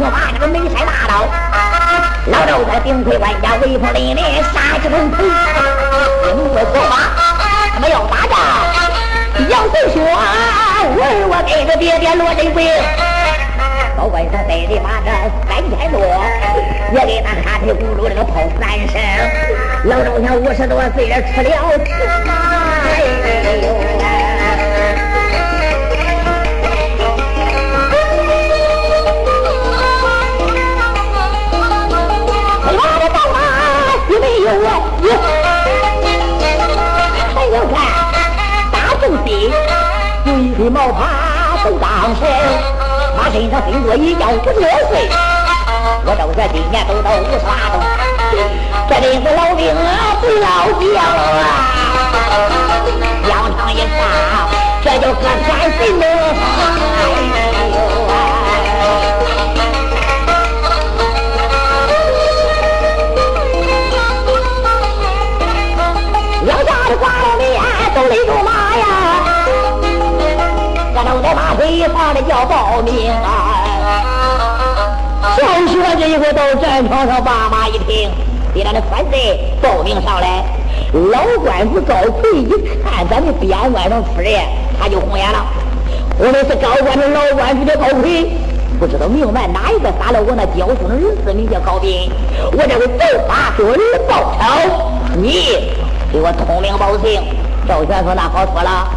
我把那个眉山大刀，老赵在顶盔万家威风凛凛，杀气腾腾。经过说法，他们要打仗。杨岁说：“儿我给他爹爹落人兵。”高官上带的马这三千多，也给他哈皮咕噜这个跑三声。老赵想五十多岁了，吃了吃哎呦！还有看大正西有一匹毛帕走当身，马身上身多一叫五十多岁。我都说今年都到五十八岁，这里是老兵啊，不老将啊，疆场一上，这就喝天神了。北方的叫报名啊！上学这一回到战场上，爸妈一听，给咱的反贼报名上来。老官府高奎一看咱们边关上出人，他就红眼了。我们是高官的老官府的高奎，不知道明白哪一个杀了我那教书的儿子，名叫高斌。我这回走法对儿报仇，你给我通名报姓。赵全说：“那好说了。”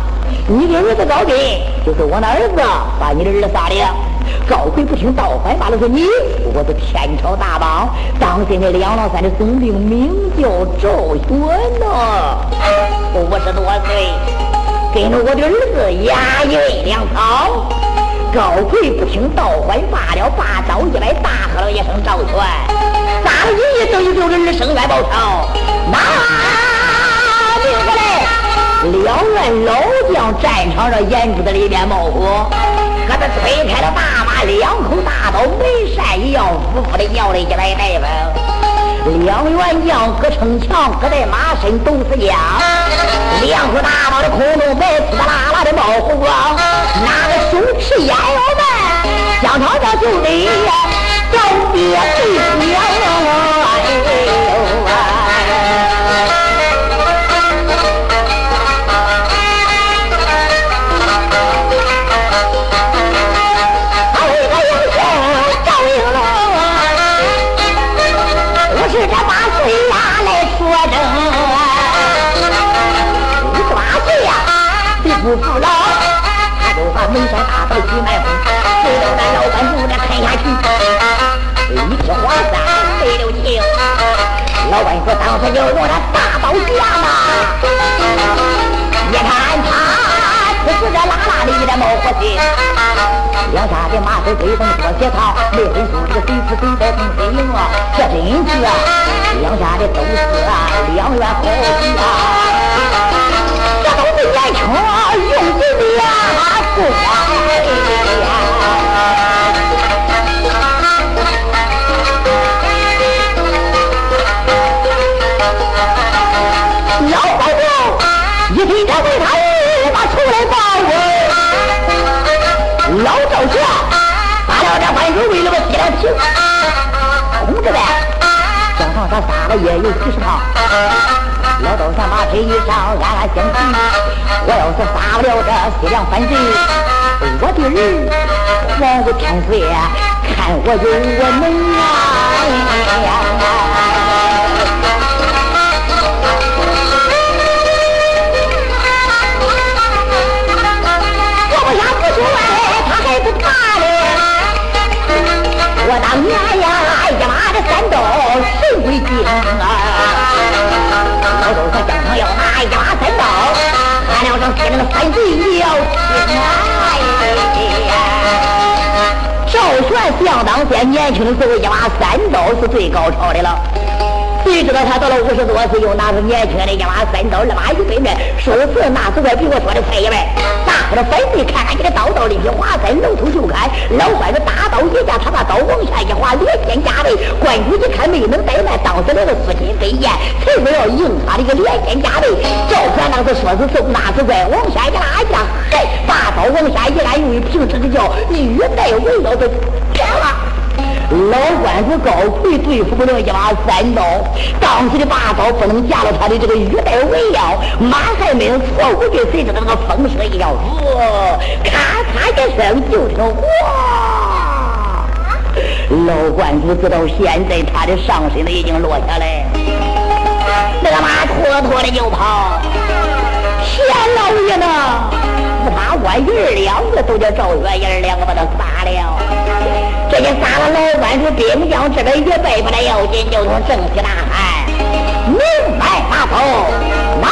你的儿子高斌就是我那儿子把你的儿子杀的。高奎不听倒反，罢了说你我是天朝大邦，当今的两老三的总兵名叫赵玄呐，五十多岁，跟着我的儿子押运粮草。高奎不听倒反，罢了，把刀一来，大喝了一声：“赵全，杀了你等于就是儿生冤报仇。”那？两员老将战场上眼珠子里面冒火，可他推开了大马，两口大刀，没扇一样，呼呼的摇了一来大夫。两员将各逞强，各在马身都是将。两口大刀的窟窿白呲啦啦的冒火光，拿个手持烟药弹，疆场上就得找爹对不服老，他就把眉山大刀举埋伏，随着咱老板就这看下去。一提华山费了劲，老板说当时就用他大刀架嘛。一看他呲呲的啦啦的，一点冒火气。两下的马腿追风多些套，没分出这个谁吃谁败谁谁赢啊！这真是啊，两下的都是啊，两员好敌啊。眼圈用的呀快呀！老包公一听这回他立马出来报，老赵家杀了这万主为了个西凉平，空着呗，江上他杀了也有几十趟。老道上马腿一上，暗暗想起，我要是杀不了这西凉反贼，我的儿皇武天岁，看我有我能啊！我不想不出来，他还不怕嘞！我当年呀，一马的三刀，神鬼精啊！老周说：“江上要拿一把三刀，俺俩上西凉的三贼要擒啊！赵玄想当先年轻的时候，一把三刀是最高超的了。”谁知道他到了五十多岁，又拿出年轻的一把三刀，二把一对面，说辞那是快比我说的快一倍。大伙的反对，看看这个刀刀里的华山，能头就看。老拐子大刀一架，他把刀往下一划，连肩加倍。关羽一看没能怠慢，当时那个父亲飞燕，才不要硬他的个连肩加倍。赵全当时说是走，那是快，往下一拉一下，嘿，把刀往下一拉，用一平尺的叫玉带围腰的，干了。老官主高奎对付不了一把三刀，当时的把刀不能架到他的这个玉带围腰，马还没有错误的，随着那个风声一摇，咔嚓一声就听哗，老官主知道现在他的上身子已经落下来，那个马拖拖的就跑，钱老爷呢？四八官爷两个都叫赵元爷两个把他杀了。这些杀了老官是兵将这边也败不了要紧，就从正气大喊：明白发走，拿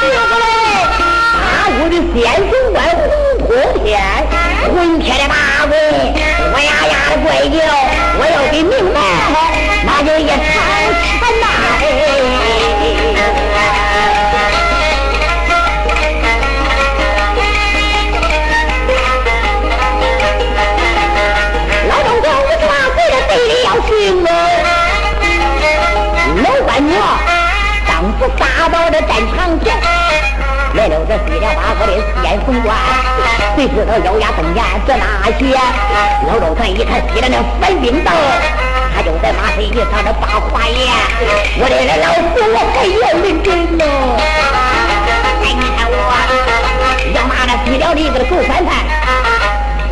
这个嘞！大屋的先锋官洪破天，混天的大鬼，我呀呀的怪叫，我要给明杀到这战场前，来了这西凉八个的先锋官，谁知道咬牙瞪眼这哪些？老周全一看西凉的反兵到，他就在马身一上这把话言：我的老夫我还要认真呢。哎，你看我要拿那西凉的个狗反叛，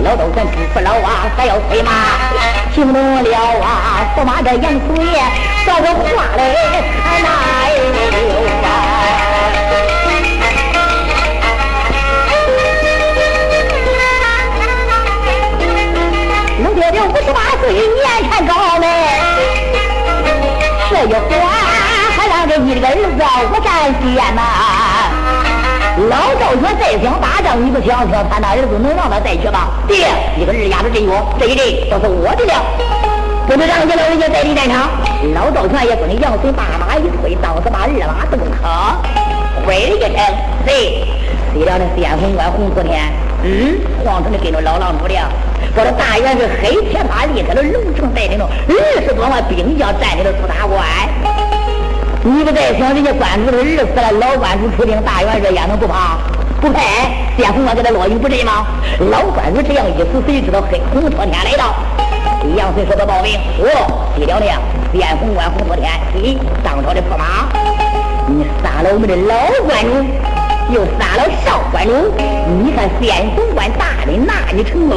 老周全不服老啊，还要催马，惊动了啊，驸马这杨祖爷，说个话嘞，哎那。五十八岁年才高嘞，这一话还让这一个儿子我占先呐。老赵说再想打仗，你不想想他那儿子能让他再去吗？爹，一个二丫头真勇，这一阵都是我的了。不能让你老人家再立战场。老赵全也跟着杨顺把马一推，当时把二马动车，挥了一声，谁？谁料那先锋官洪福天？嗯，皇城的跟着老狼主的。我的大元是黑铁马离开了龙城，带领着二十多万兵将占领了朱大关。你不在想，人家关主的儿死了，老关主出兵，大元帅也能不怕？不派先锋官给他落营不阵吗？老关主这样一死，谁知道黑红托天来到？杨随说的报名，我西了亮，先锋官洪托天，你当朝的驸马，你杀了我们的老关主。又杀了少关主，你看先锋官大人那你成功。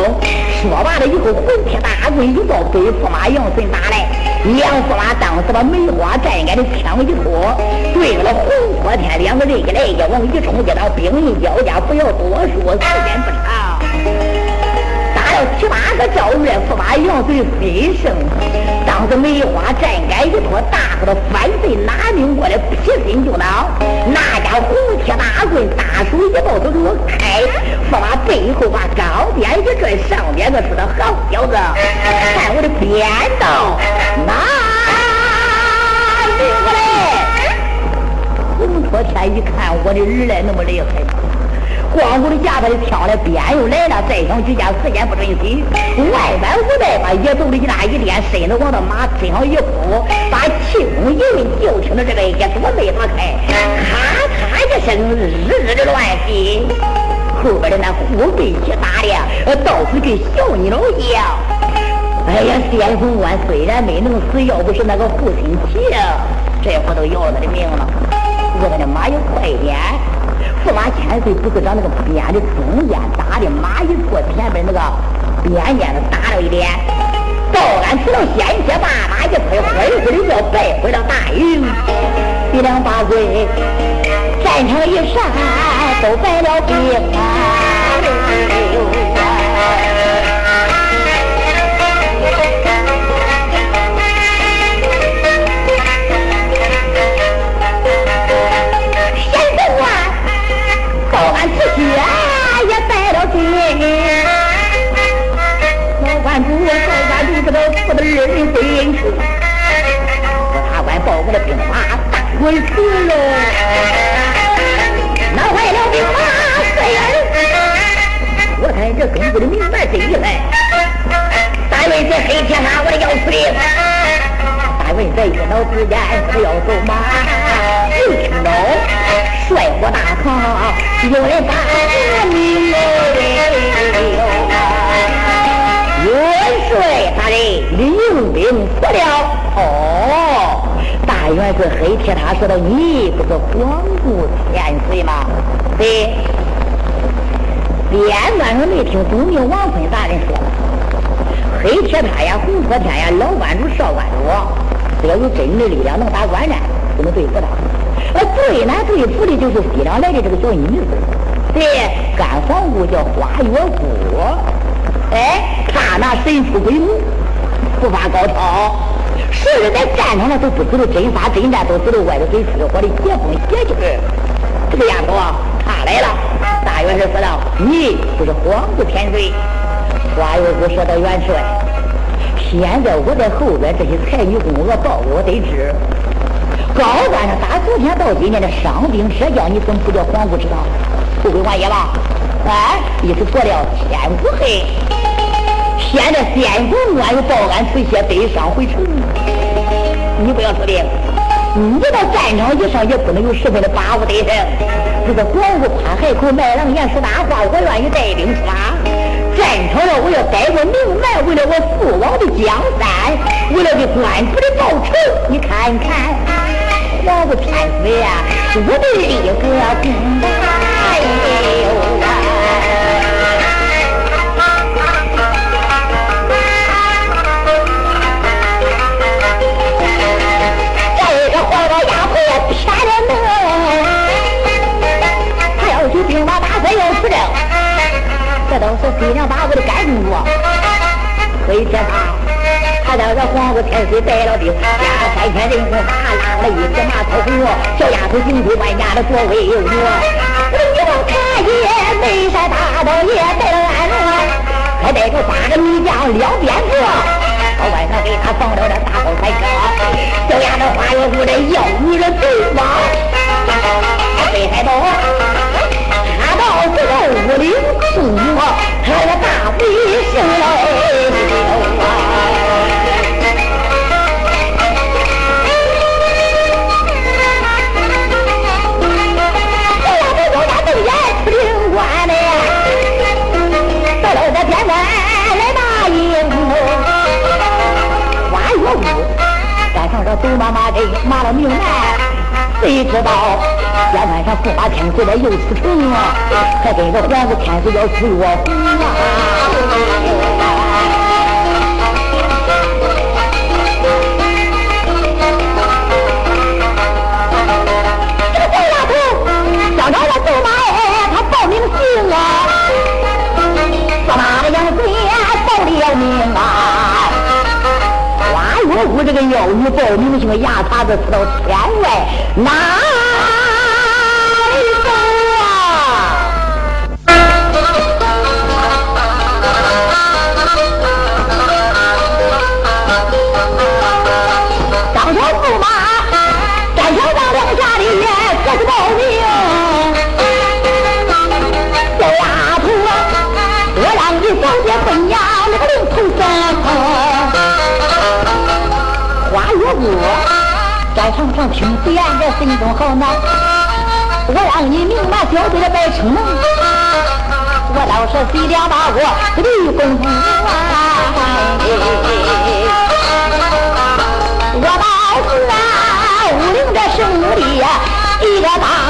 说完了以后，混铁大棍一到北驸马杨顺打来，梁驸马当时把梅花寨杆的枪一托，对着了红火天两个人一来一往一冲，一到兵刃交加，不要多说，时间不长。七八个赵月驸马杨随飞升，当时梅花站杆一托，大伙的反贼拿命过来，劈心就挠。那家伙红铁大棍，大手一抱，他给我开。驸马背后把高鞭一拽，上边个说的好小子，看我的鞭刀，拿命过来。红托天一看，我的儿来那么厉害。光顾的架子里挑了鞭又来了，再想举剑时间不准许。外边无奈吧，也走了一大一颠，身子往那马身上一扑，把气功一抡，就听着这个一朵没打开，咔嚓一声，日日的乱飞。后边的那虎背骑打的，倒是跟小鸟一样。哎呀，先锋官虽然没能死，要不是那个护心旗，这回都要了他的命了。我的马有快点。四万千岁不是让那个鞭的中间打的，马一坐前边那个鞭尖子打了一点。到俺只能先接大马一推，灰灰的败回了大营。鼻梁八嘴，战场一上都败了兵啊！我的二人飞人去，我大官报我的兵马大滚死喽！那坏了兵马飞儿，我看这根本的明白真厉害。大元帅黑天马，我的要死令！大元帅一脑之间不要走马，一听到帅火大堂有人把不了。哦，大元是黑铁塔说的，你不是皇姑千岁吗？对。边关上没听东明王坤大人说，黑铁塔呀，红破天呀，老关主少关主，只要有真的力量能打官战，就能对付他。而最难对付的就是西凉来的这个小女子，对，干皇姑叫花月姑，哎，她那神出鬼没，步伐高烧，甚至在战场上都不知道真杀真战，都知道外头嘴出的火的邪风邪气。这个丫头啊，她来了。大元帅说道：“你就是皇姑天水。”花月姑说道：“元帅，现在我在后边这些才女宫娥报我得知，高山上打昨天到今天的伤兵折将，你怎么不叫皇姑知道？不归王爷吧？哎，你是做了天无黑。现在先祖母有报案辞谢，北上回城，你不要死病。你到战场以上也不能有十分的把握得胜。这个广武宽海口卖狼言说大话，我愿意带兵出马。战场上我要带着命来，为了我父王的江山，为了给官府的报仇。你看看，皇武天子呀，我的立个是西凉八国的干公主，黑铁他，他叫这皇姑天岁带了兵，压了三千人马，拉了一匹马超红，小丫头金龟万家的作威武。你望他也眉山大刀也带了安龙，还带着八个女将两边子，到外头给他放了这大宝彩车，小丫头花月姑的妖女的嘴巴，北海道。他要大威声喽！我俩这高家瞪眼出灵官嘞，到了这边关来打营花月屋，赶上这走马马阵，马了命来，谁知道？边关上驸马天岁的又出城啊，还跟着皇姑天子要追我红啊！这个小丫头，想找我驸马哎，他报名姓啊，驸马的样子报了名啊！花月屋这个妖女报名姓，牙擦子出到天外哪？常常听见这心中好恼，我让你明白小辈的白称能，我老是体谅把我绿滚滚啊，我把啊武林的兄弟一个大。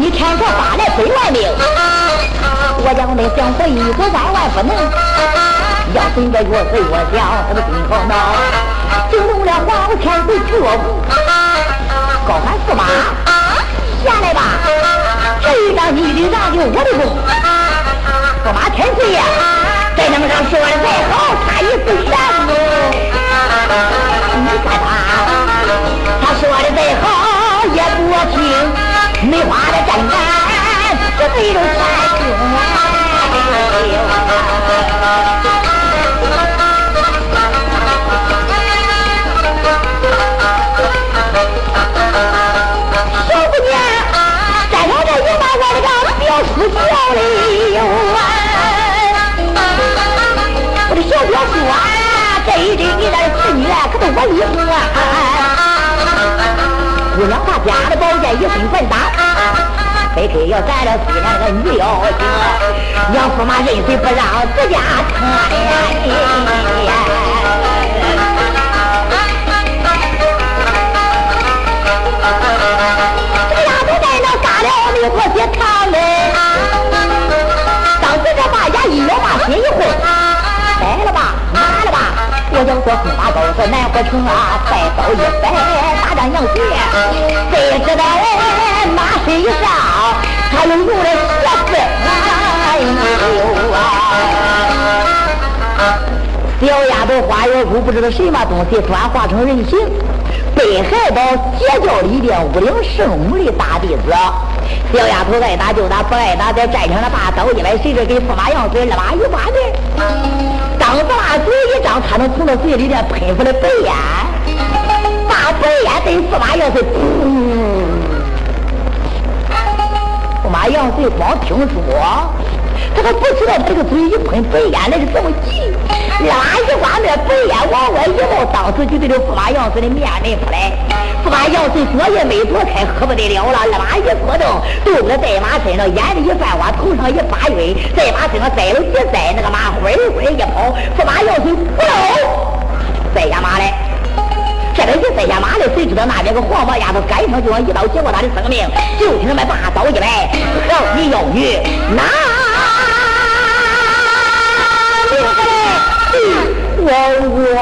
你天朝发来百万兵，我将那降火一个万万不能。要随着越岁越想，他的心好恼，惊动了皇天子绝不高喊驸马，下来吧，这一张你的让就我的功。驸马天岁呀，在能上说的再好，他也不善哦。你看他，他说的再好也不听，梅花的簪子这对着山中小姑娘在我这有我的个表叔教弟哟我的小表叔啊这一对你的子女可都我一他家的宝剑一身反打，非非要斩了虽然那个女妖精，杨驸马认谁不让自家看这丫头在那杀了没过些堂嘞，当时这把牙一咬，把心一混，来了吧，拿了吧。我要说驸马都是南河城啊，再刀一摆，大战杨雪。谁知道哎，马身上，他又用了邪分。哎呦啊！小丫头花月姑不知道什么东西转化成人形，北海道截教里的五灵圣母的大弟子。小丫头爱打就打，不爱打在战场上把刀一摆，谁知给驸马杨嘴二把一把的。当子把嘴一张，他能从那嘴里边喷出来白烟，把白烟对驸马杨水，驸马杨嘴光听说。他还不知道这个嘴一喷白烟来是这么急，拉一刮那白烟往外一冒，当时就对着驸马杨嘴的面门扑来。驸马杨水左也没躲开，可不得了了，二马一坐正，肚子在马身上，眼里一翻花，头上一发晕，在马身上栽了几栽，那个马呼呼一跑，驸马杨水不栽下马来。这边一栽下马来，谁知道那边个黄毛丫头赶上就往一刀结过他的生命，就听他们把刀一摆，好你妖女，拿！我我，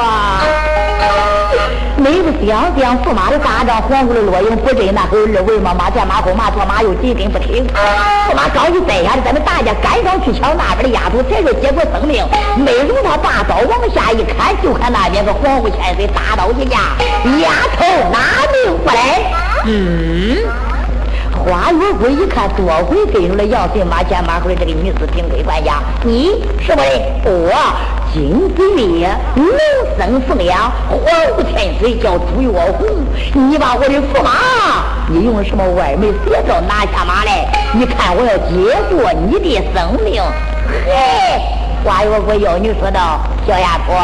没不想想驸马的大帐，皇后的落英不真，那狗二位嘛马见马后马左马又紧跟不停。驸马刚一栽下来，咱们大家赶上去抢那边的丫头，才说结果生命。没容他大刀往下一砍，就看那边个皇后千岁大刀一架，丫头拿命过来。嗯。花月姑一看，多亏跟上了杨神马前马后的这个女子平贵管家，你什么人？我金子月，龙生凤阳，皇武千岁叫朱月红。你把我的驸马，你用什么歪门邪道拿下马来？你看我要接过你的生命。嘿，花月姑妖女说道：“小丫头。”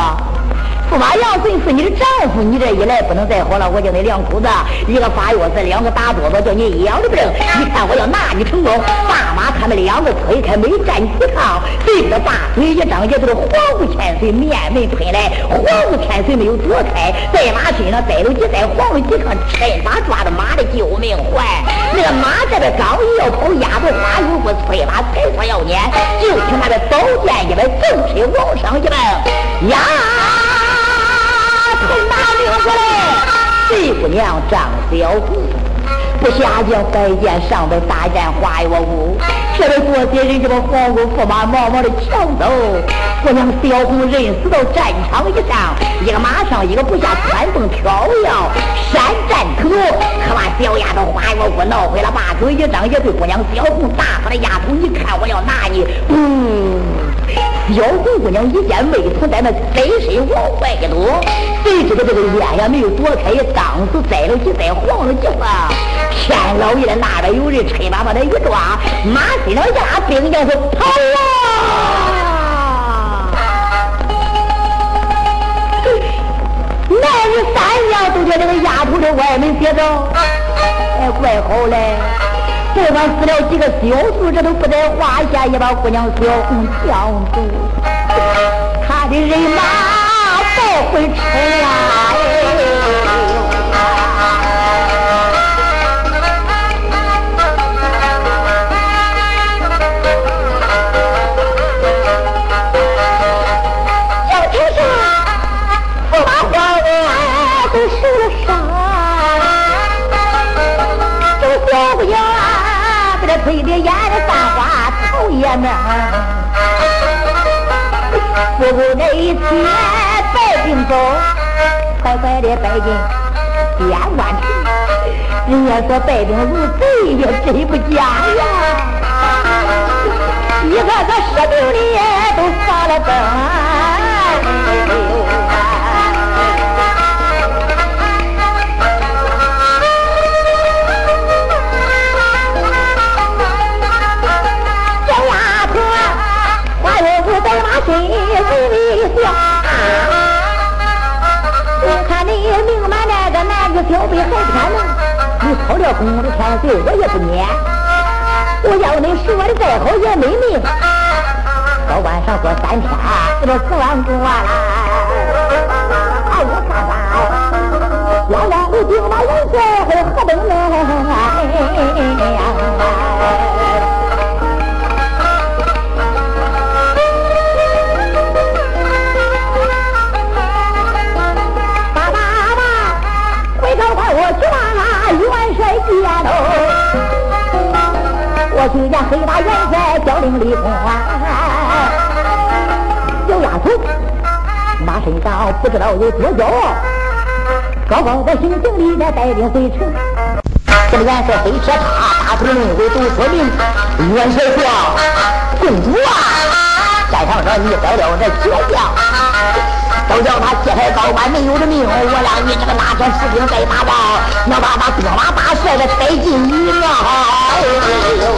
驸马杨顺是你的丈夫，你这一来不能再活了，我叫你两口子，一个发药子，两个打哆嗦，叫你一样的病。你看我要拿你成功，大马他们两个推开没站几趟，对着大嘴一张，也就是皇武千岁面门喷来。皇武千岁没有躲开，在马身上栽了几栽，皇武几看，趁把抓住马的救命环。那个马这边刚一要跑，压着花油不催马才说要撵，就听那个宝剑一摆，正身往上一摆，呀！从哪领过来？贼姑娘张小红，不下将拜见上边大战花月屋，这位多些人就把皇宫驸马忙忙的抢走。姑娘小红人死到战场一上，一个马上一个不下，穿蹦跳跃，山战可可把小丫头花月屋闹回了，把嘴一张，也对姑娘小红大喊的丫头，你看我要拿你，嗯。妖狐姑娘一见没从在那飞身往外一躲，谁知道这个烟呀没有躲开，当时栽了几栽，晃了几晃。天老爷的那边有人，趁马把他一抓，马身上压兵将是跑啊！男女三娘都觉得这个丫头的歪门邪道，哎，怪好嘞。就算死了几个小卒，这都不在话下。也把姑娘小红抢走，他的人马报回城来。头也明，不顾那一切带兵走，乖乖的带进边关城。人家说带兵如贼也真不假呀，一个个士兵里都发了灯。心里想，我看你明白那个男子小辈还天能，你偷了公公的天岁，我也不撵。我要你说的再好也没命。到晚上过三天，这都四万多了。哎，我看看，原来你定那人色还何等我去见黑大元帅叫令李公啊，小丫头，马身上不知道有多骄傲，高高在心情里边带领回城。这个元帅飞车他大统领为都说明，元帅说：“公主啊，在场上你带了这铁将，都叫他揭开高官没有的命，我让你这个拿着士兵再打仗，能把那兵马大帅的塞进雨庙。”走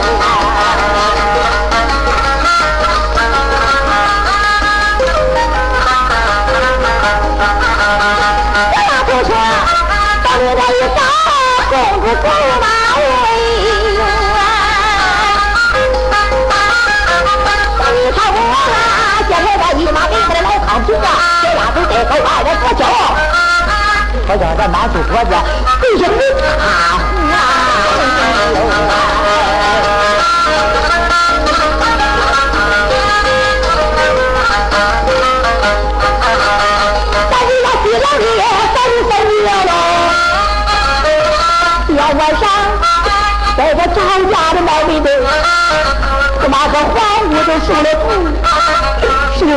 好像这满树果子都是你他啊！赵家的毛妹妹，这马个皇姑都受了苦。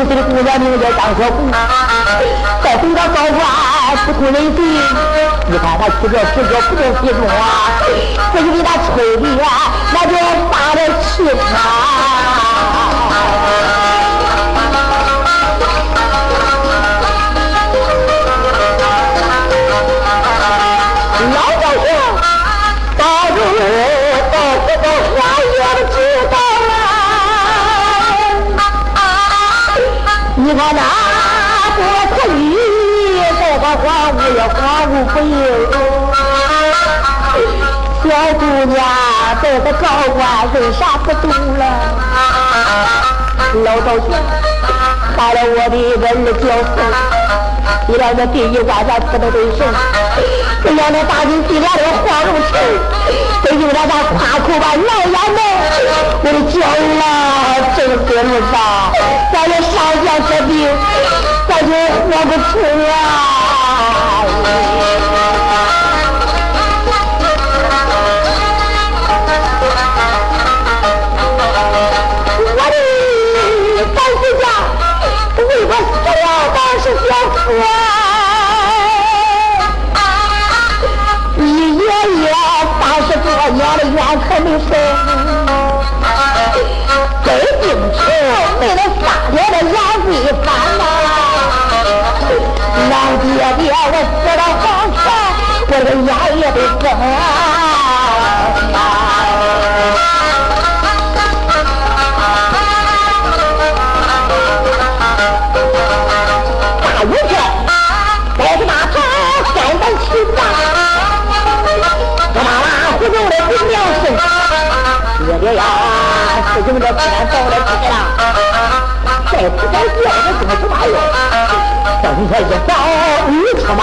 十六岁的姑娘名叫张小红，再等到高官不通人地，你看他娶这十九不中其中啊，这就给他吹的啊，那就发了气场。你看那多可以，这个荒芜也荒芜不应。小姑娘这高官为啥不动了？老道学害了我的人儿教父，你让这第一关咱不能对胜。这让那大军进来的黄龙城，得就让他夸口把老眼门，我的脚啊，正在路上，咱也上将这病，咱就活不成啊！我的三叔家为我死了，当是小夫。冤可没生，真定情没那仨年的杨贵翻呐！老爹爹，我死了黄泉，我的眼也得睁！事情这天到了天了，再不再见我怎么不打用？正说一早一出马，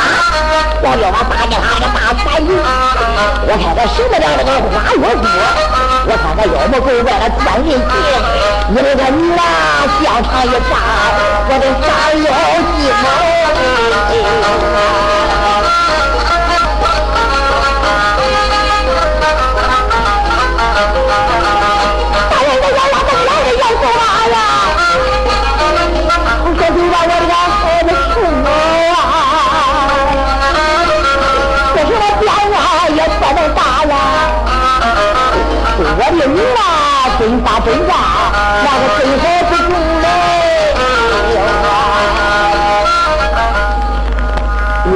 我要把大家他的大三营，我看他什么样的个花月姑，我看他要么够外了钻进去，因为这女啊香肠一炸，我的三腰筋啊！真发真假，那个最好不中嘞！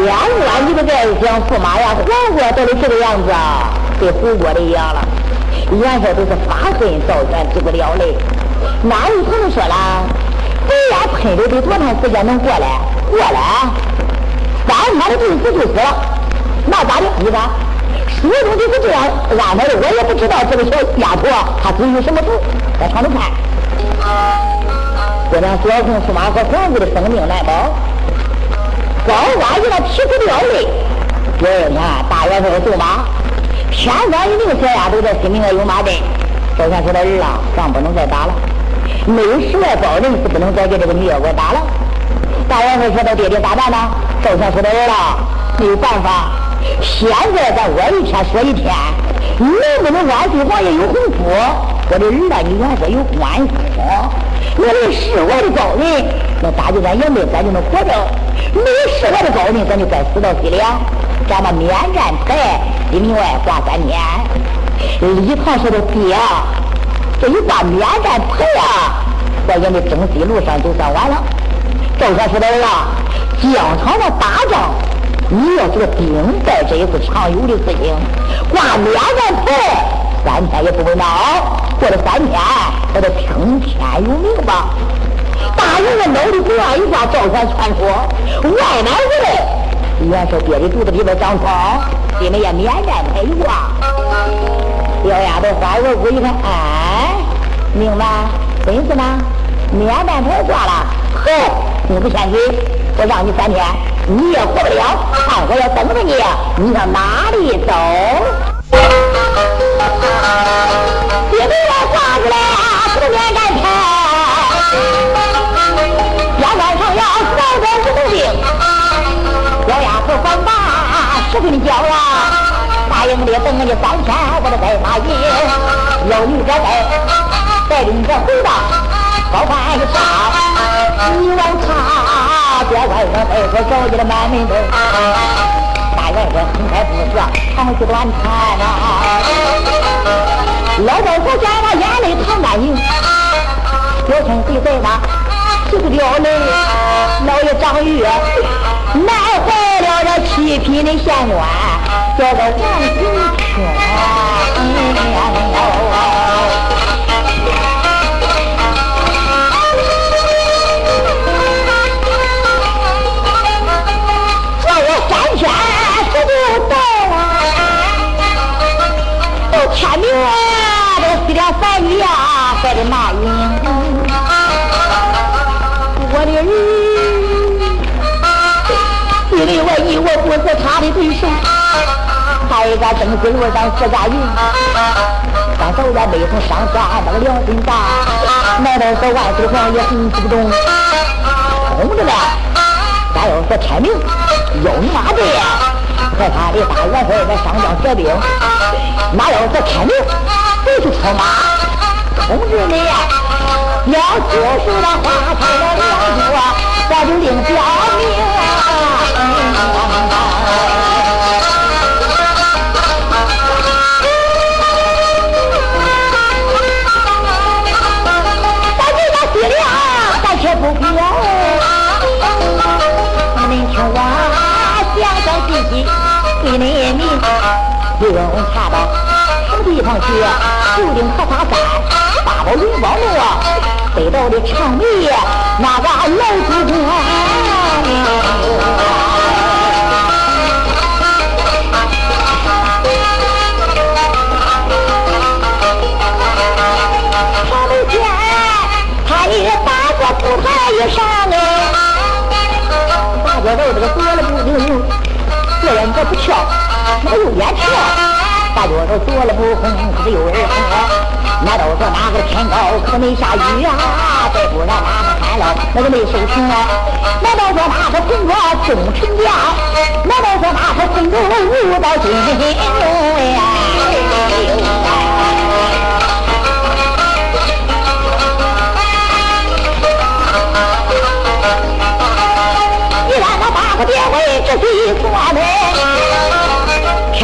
眼观你的这想驸马呀，黄过都是这个样子啊，跟胡过的一样了。元帅都是发恨造怨，治不了嘞。哪有可能说了？人家喷的得多长时间能过来？过来，三天的病死就死了，那咋的？你看。我中就是这样安排的，我也不知道这个小丫头她至于什么仇，在场里看。我俩小红驸马和皇子的生命难保，高官一那提出吊泪，我你看大元帅走马，偏偏一个小丫头在心里面有马阵。赵全说的儿啊，仗不能再打了，内十外包人是不能再给这个女妖怪打了。大元帅说的爹爹咋办呢？赵全说的儿啊，没有办法。现在咱我一天说一天，能不能万岁王爷有洪福？我的儿啊，你元帅有官封，我的是我的高人，那打救咱爷们，咱就能活着；没是我的高人，咱就该死到西凉。咱把免战牌里明外挂三天。李唐说的爹，这一挂免战牌啊，在咱的征西路上就算完了。赵全说的儿啊，疆场的打仗。你要这个兵败，这也是常有的事情。挂免战牌，三天也不会闹。过了三天，我得听天由命吧。大人的脑袋不让一挂，赵全传说，外面回来，元帅憋的肚子里边长疮，你们也免战牌一挂。小丫头花额骨一看，哎，明白？真是吗？免战牌挂了，呵，你不欠嘴，我让你三天。你也活不了，看我要等着你，你上哪里走？别给我挂出来，不免战牌。要晚上要早点不动兵，小丫头放大十分骄啊！大营里等你三天，我的白马营，有你这在，带领着回到高官一杀，你往他。别外甥再说着急的满门走，大元帅很快不说长吁短叹呐。老道士见他眼泪淌干净，表情谁在吗？就是掉泪。老爷张玉难坏了这七品的县官，叫个王金清。他一个登水路上四家营，刚走在没从上下那个良心大，难道说万岁皇爷横不动？空着呢，咱要说天明，有马的。和他的大元帅在上将折兵，哪要是天明不去出马，通知你要接受那花开的两柱，咱就另表明。咱详详细细。给你命，不用查到什么地方去呀，就定河沙山，八宝云宝路啊，北道的长眉那个老祖宗。大脚都做了不红，可是有人红。难道说哪个天高可没下雨啊？再不然哪个旱涝那个没收成啊？难道说哪个红光终成家？难道说哪个红光入到金龙呀？别为这谁说的？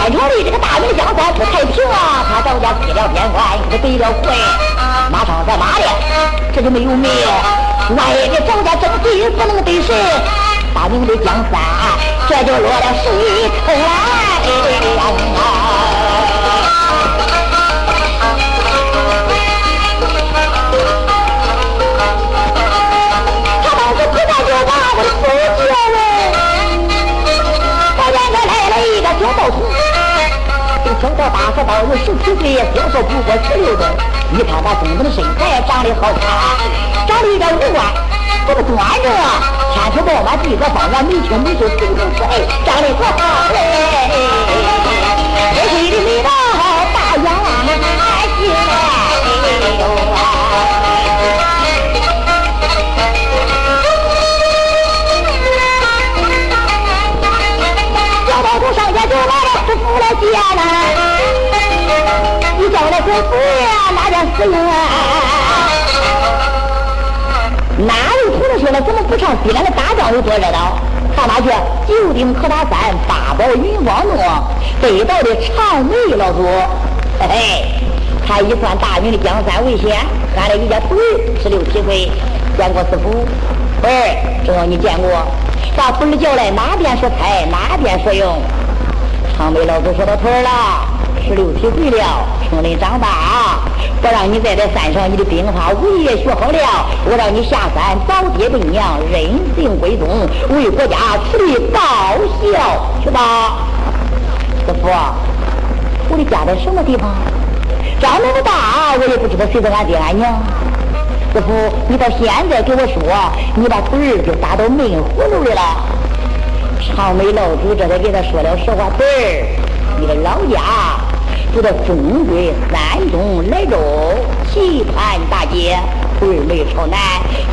朝里这个大明江山不太平啊！他赵家起了边关，可得了亏，马上在哪里，这就没有命。万一这赵家争地不能得谁，大明的江山这就落了谁头来？秋到八十包有十七岁，听说不过十六岁。你看那公子的身材长得好看，长得有点五官，这么端正，天天饱满，地个方圆，眉清目秀，嘴唇可爱，长得可好嘞。黑的眉毛，大眼睛，哎呦了，师傅来接了。你叫那师傅呀，哪点死人？哪位同志说了，怎么不上西安的大庄有多热闹？上哪去？九鼎可打山，八宝云光洞，北道的长眉老祖。嘿嘿，他一算大明的江山为先，喊了一家徒儿，十六七岁，见过师傅。儿，只要你见过，把徒儿叫来，哪边说财，哪边说用。长眉老祖说到腿了，十六七岁了，城里长大，不让你在这山上，你的兵法武艺学好了，我让你下山找爹对娘，任性归宗，为国家出力报效去吧。师傅，我的家在什么地方？长那么大，我也不知道谁是俺爹俺娘。师傅，你到现在给我说，你把腿儿就打到闷葫芦里了。长眉老祖这才给他说了实话：“对儿，你的老家住在中国山东莱州棋盘大街，儿没朝南，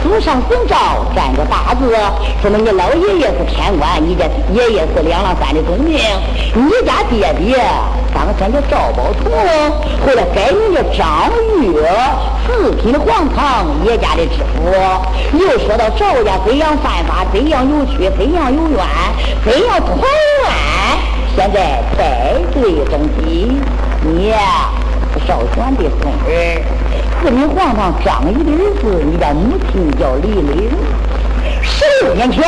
祖上姓赵，占个大字，说明你老爷爷是天官，你这爷爷是两郎山的宗名，你家爹爹。”当先叫赵宝同，后来改名叫张玉，四品的皇堂叶家的知府。又说到赵家怎样犯法，怎样有屈，怎样有冤，怎样团圆。现在带罪登基，你少选的孙儿，四品皇堂张仪的儿子，你家母亲叫李玲。十六年前，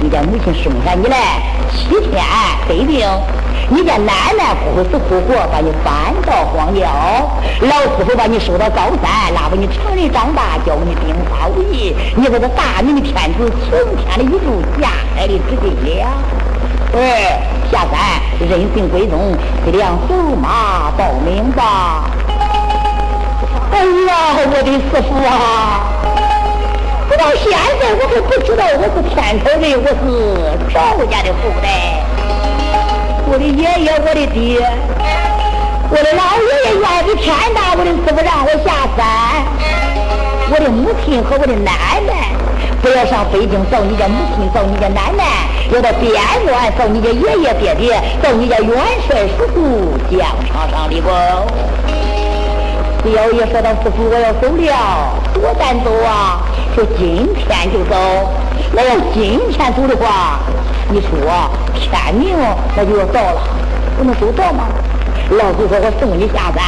你家母亲生下你来，七天得病。你家奶奶苦死苦活，把你搬到荒郊，老师傅把你收到高山，拉把你成人长大，教你兵法武艺。你是个大明的天子，从天的一柱，下海的知根了。儿下山，任性归宗，这辆走马报名吧。哎呀，我的师傅啊！我到现在我还不知道我是天朝人，我是赵家的后代。我的爷爷，我的爹，我的老爷爷愿比天大，我的师傅让我下山。我的母亲和我的奶奶，不要上北京找你家母亲，找你家奶奶，要到边关找你家爷爷爹爹，找你家元帅叔叔疆场上的功。表爷说到师傅，我要走了，多难走啊！说今天就走，那要今天走的话。你说天明那就要到了，我能走到吗？老祖说：“我送你下山。”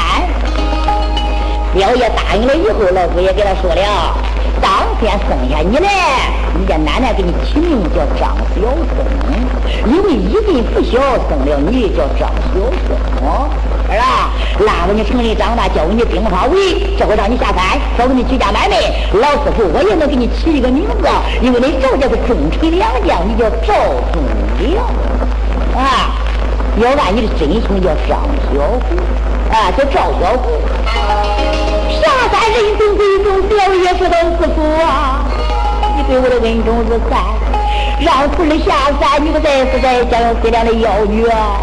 表爷答应了以后，老祖也给他说了：“当天生下你来，你家奶奶给你起名叫张小松，因为一进不小，生了你叫张小松。”儿啊，拉着你城里长大，教你兵法武艺，这回让你下山，找你居家买卖。老师傅，我也能给你起一个名字，因为你赵家是忠臣良将，你叫赵忠良啊。要按你的真姓叫张小虎啊，叫赵小虎。下山人中贵重，表爷说道：“师傅啊，你对我的恩重如山，让徒儿下山，你不再是在江西两的妖女啊。”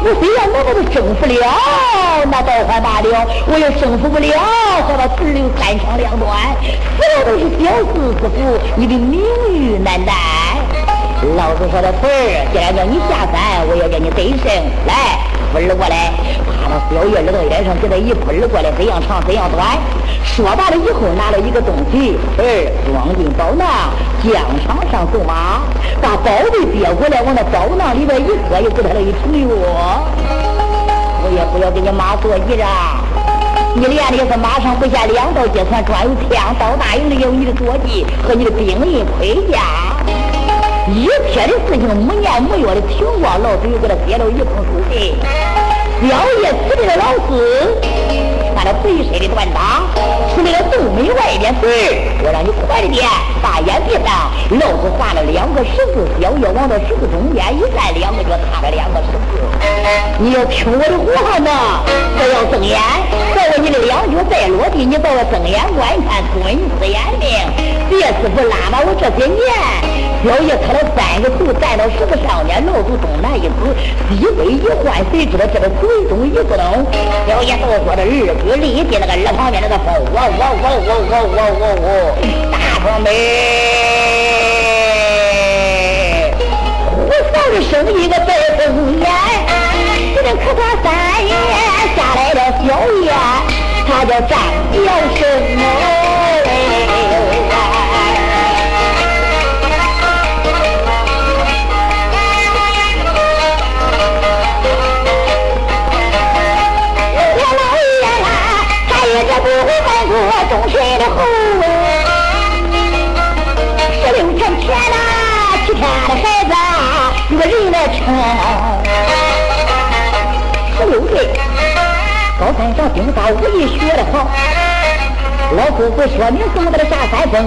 我虽然能把他征服了，那倒还罢了；我也征服不了，和他徒留三长两短，死了都是小事。之福，你的名誉难担。老子说的徒儿，既然叫你下山，我也叫你得胜。来，扶儿过来，趴到小月耳朵边上，给他一扶儿过来，怎样长怎样短。说罢了以后，拿了一个东西，儿装进宝囊，疆场上走马，把宝贝接过来，往那宝囊里边一搁，又给他了一ถุ油。我也不要给你妈做揖着，你练的是马上不下两道街船，专有枪刀大营的有你的坐骑和你的兵刃盔甲。一天的事情，没年没月的停过，老子又给他接了一封书信。表爷指定的老师，看了贼身的断掌，出那个洞门外边去。我让你快点，把眼闭上。老子画了两个十字，小月往这十字中间一站，两个脚踏着两个。你要听我的话呢，不要睁眼。再问你的两脚再落地，你把我睁眼观看，尊师严命。别师傅拉把我这些年，小爷磕了三个头，站到十个上面，老祖东南一指，一杯一换，谁知道这个嘴东一不动？小爷都说的日举力气，那个耳旁边那个风，我我我我我我我我，大伙们，胡三生一个白凤眼，可他三爷下来了小爷，他叫张彪生哦。忠臣的后，十六天前呐，七天的孩子有个人来称。十六岁，高山上兵法武艺学得好。老夫子说明送给他下三封，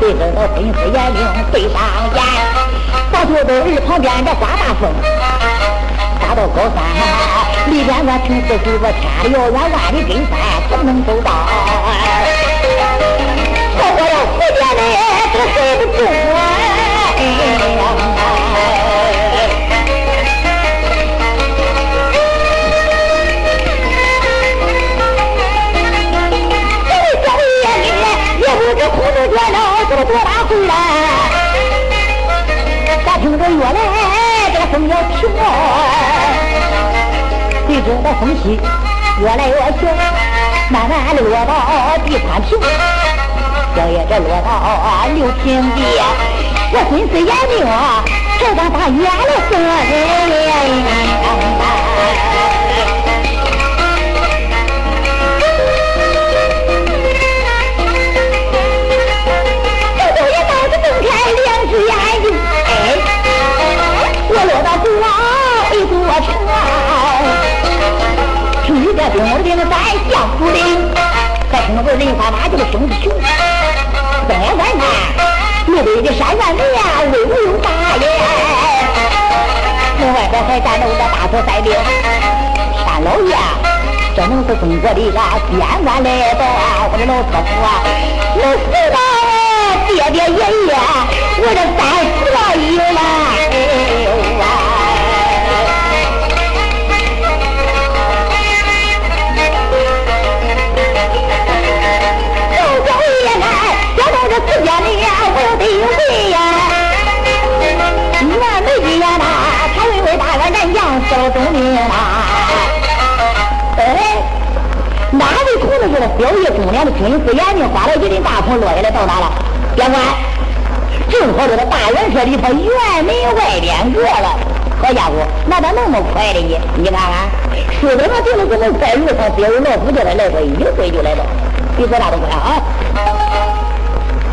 对着我吩咐严令对上言，咱就在儿旁边这刮大风，刮到高山。里边我听四叔说，千里遥远，万里根山，怎能走到？错过了时间嘞，这谁多大岁了？咋听着月来这个风要停了？随着的风息越来越小，慢慢的落到第三平，小爷这落到六平地，我心思严明，才敢把远了这丁卯的灵山降听到林三他这个兄弟雄睁看看路北的山上连威武又大哎哎外边还站着个大头三兵，山老爷这能是中国的一个边关来到啊我的老客户啊我死爹爹爷爷我的三十了爷只见那得德威呀，辕门那打，这位大元帅将手中拿。哎，哪位同志是表演公演的军事？眼睛花了，一天大风落下来，到哪了？别管，正好这个大元帅里头辕门外边过了。好家伙，那咋那么快的呢？你看看，说的那么定定，么在路上，别人老夫叫他来回一回就来了，比说啥都快啊。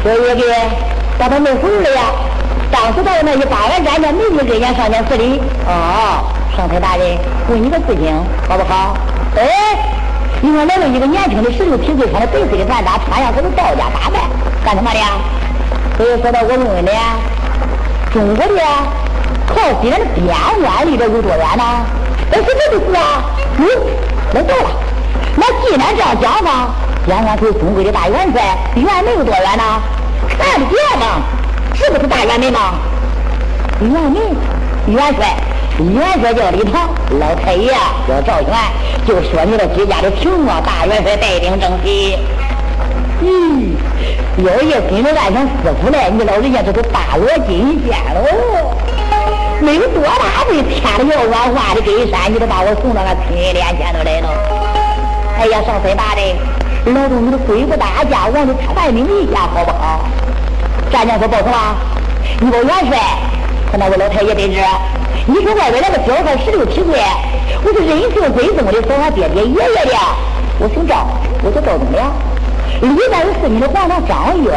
小爷给把他没回来呀？当时到那一八元站前，没人跟前上前施礼。哦，上台大人，问你个事情，好不好？哎，你看来了一个年轻的十六七岁，穿的白色的穿搭，穿样子是道家打扮，干什么的呀？所以说到我问问你，中国的靠西南的边关离这有多远呢？哎，是这个事啊？嗯，那对了，那既然这样讲呢？边关离中国的大元帅元门有多远呢？看不见吗？是不是大元门吗？元门，元帅，元帅叫李唐，老太爷叫赵元，就说你这居家的情况，大元帅带兵征西。嗯，老爷跟着俺想师傅来，你老人家这都大罗金仙喽。没有多大的，天了要晚，万里根山，你都把我送到俺亲人面前头来了。哎呀，上岁大的。老东，你都鬼不大家，我的传你一下好不好？战将说报什么？你个元帅和那位老太爷得知，你说外边那个小孩十六七岁，我是人姓归宗的，说俺爹爹爷爷的，我姓赵，我叫赵忠良。历代有四品的皇上张月，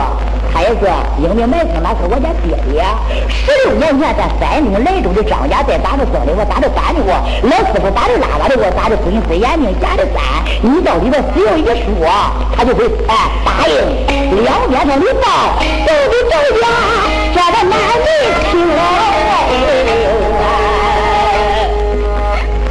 孩子英明麦听那是我家爹爹，十六年前在山东莱州的张家寨打的庄的我，打的干的我，老师傅打的拉拉的我，打的不行，眼睛瞎的干。你到里边只要一说，他就会哎答应。两边的礼包都得走呀，这个男的情我。